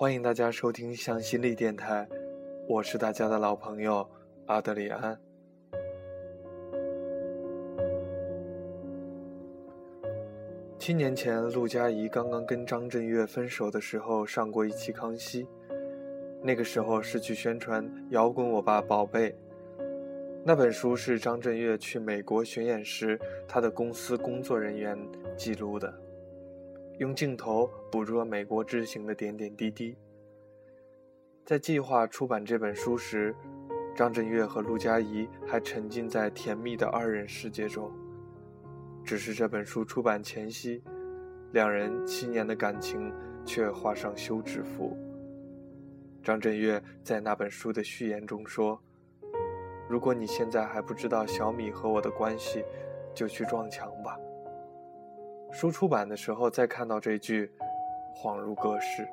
欢迎大家收听向心力电台，我是大家的老朋友阿德里安。七年前，陆佳怡刚刚跟张震岳分手的时候，上过一期《康熙》，那个时候是去宣传《摇滚我吧宝贝》。那本书是张震岳去美国巡演时，他的公司工作人员记录的，用镜头捕捉美国之行的点点滴滴。在计划出版这本书时，张震岳和陆佳怡还沉浸在甜蜜的二人世界中。只是这本书出版前夕，两人七年的感情却画上休止符。张震岳在那本书的序言中说。如果你现在还不知道小米和我的关系，就去撞墙吧。书出版的时候再看到这句，恍如隔世。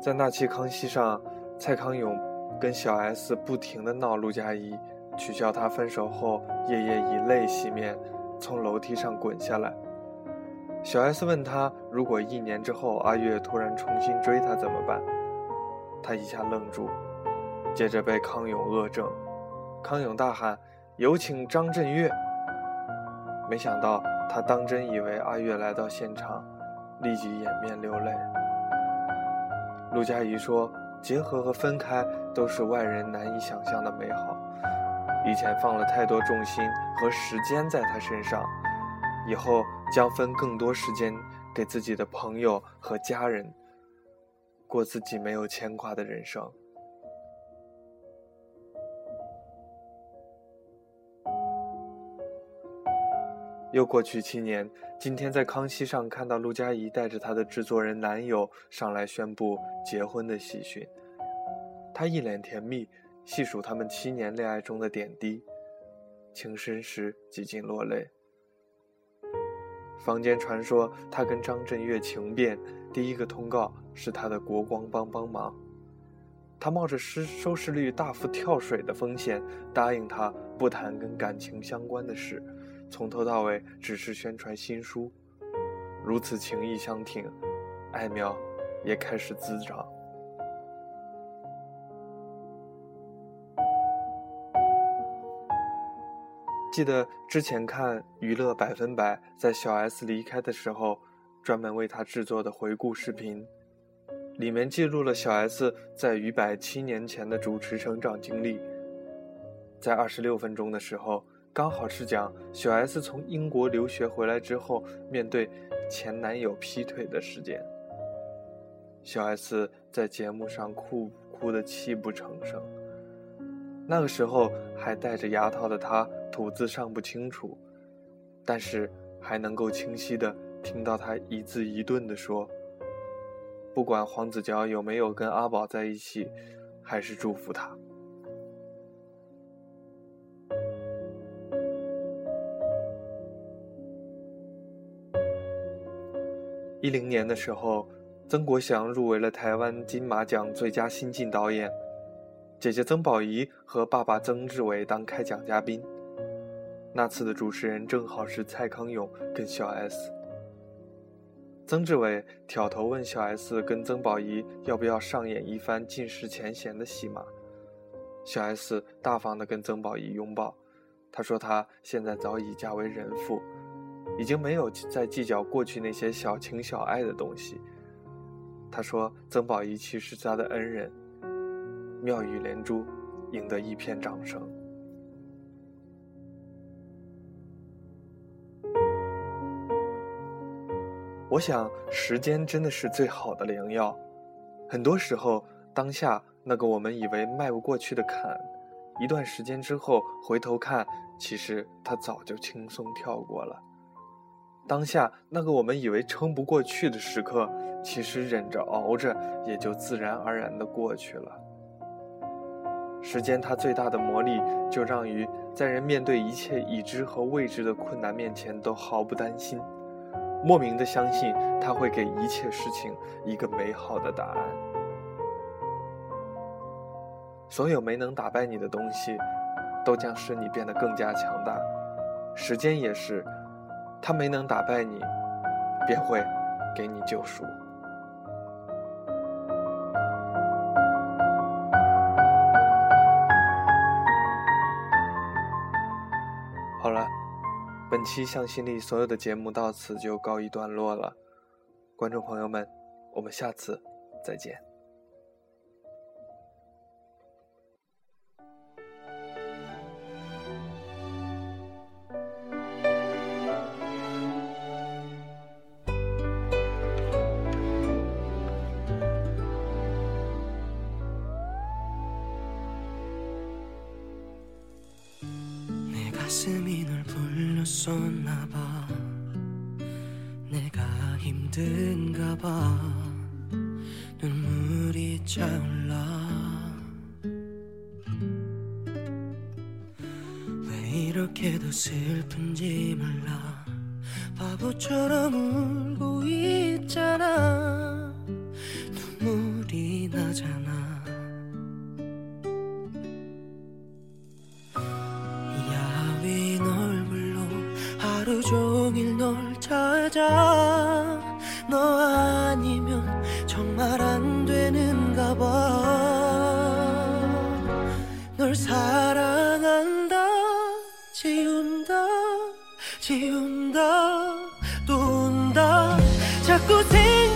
在那期《康熙》上，蔡康永跟小 S 不停的闹陆佳怡，取笑她分手后夜夜以泪洗面，从楼梯上滚下来。小 S 问他：“如果一年之后阿月突然重新追他怎么办？”他一下愣住，接着被康永恶整。康永大喊：“有请张震岳！”没想到他当真以为阿月来到现场，立即掩面流泪。陆佳怡说：“结合和分开都是外人难以想象的美好。以前放了太多重心和时间在他身上。”以后将分更多时间给自己的朋友和家人，过自己没有牵挂的人生。又过去七年，今天在康熙上看到陆佳怡带着她的制作人男友上来宣布结婚的喜讯，她一脸甜蜜，细数他们七年恋爱中的点滴，情深时几近落泪。坊间传说，他跟张震岳情变，第一个通告是他的国光帮帮忙。他冒着失收视率大幅跳水的风险，答应他不谈跟感情相关的事，从头到尾只是宣传新书。如此情意相挺，爱苗也开始滋长。记得之前看《娱乐百分百》在小 S 离开的时候，专门为他制作的回顾视频，里面记录了小 S 在于百七年前的主持成长经历。在二十六分钟的时候，刚好是讲小 S 从英国留学回来之后，面对前男友劈腿的事件。小 S 在节目上哭哭的泣不成声。那个时候还戴着牙套的她。吐字尚不清楚，但是还能够清晰的听到他一字一顿的说：“不管黄子佼有没有跟阿宝在一起，还是祝福他。”一零年的时候，曾国祥入围了台湾金马奖最佳新晋导演，姐姐曾宝仪和爸爸曾志伟当开讲嘉宾。那次的主持人正好是蔡康永跟小 S。曾志伟挑头问小 S 跟曾宝仪要不要上演一番尽释前嫌的戏码。小 S 大方的跟曾宝仪拥抱，她说她现在早已嫁为人妇，已经没有再计较过去那些小情小爱的东西。他说曾宝仪其实是他的恩人。妙语连珠，赢得一片掌声。我想，时间真的是最好的良药。很多时候，当下那个我们以为迈不过去的坎，一段时间之后回头看，其实他早就轻松跳过了。当下那个我们以为撑不过去的时刻，其实忍着熬着，也就自然而然的过去了。时间它最大的魔力，就让于在人面对一切已知和未知的困难面前，都毫不担心。莫名的相信他会给一切事情一个美好的答案。所有没能打败你的东西，都将使你变得更加强大。时间也是，他没能打败你，便会给你救赎。好了，本期向心力所有的节目到此就告一段落了，观众朋友们，我们下次再见。 가슴이 널 불렀었나 봐. 내가 힘든가 봐. 눈물이 차올라. 왜 이렇게도 슬픈지 몰라. 바보처럼 울고 있잖아. 눈물이 나잖아. 찾아. 너 아니면 정말 안 되는가 봐널 사랑한다 지운다 지운다 또 온다. 자꾸 생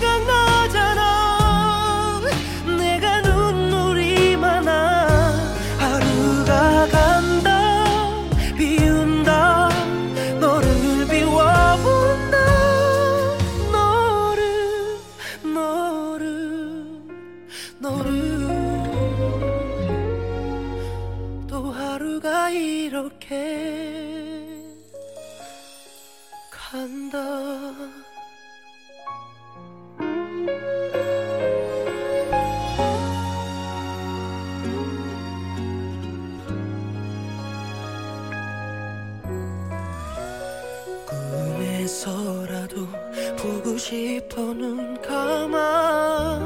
싶어 눈 감아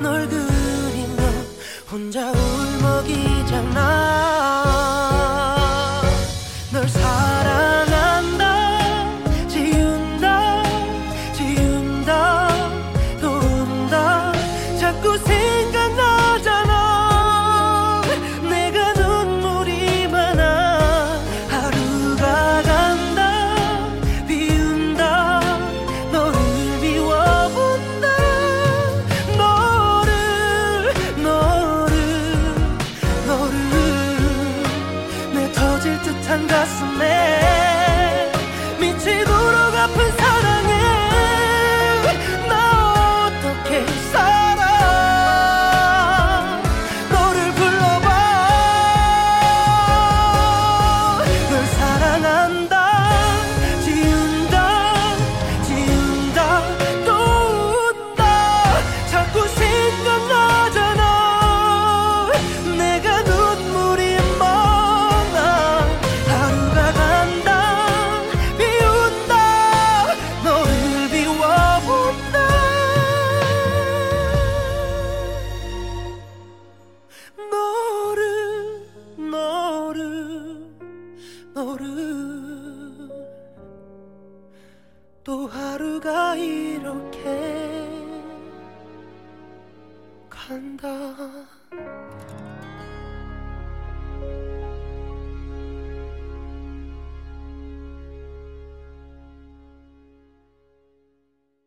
널 그리며 혼자 울먹이잖아 and a man. 또 하루가 이렇게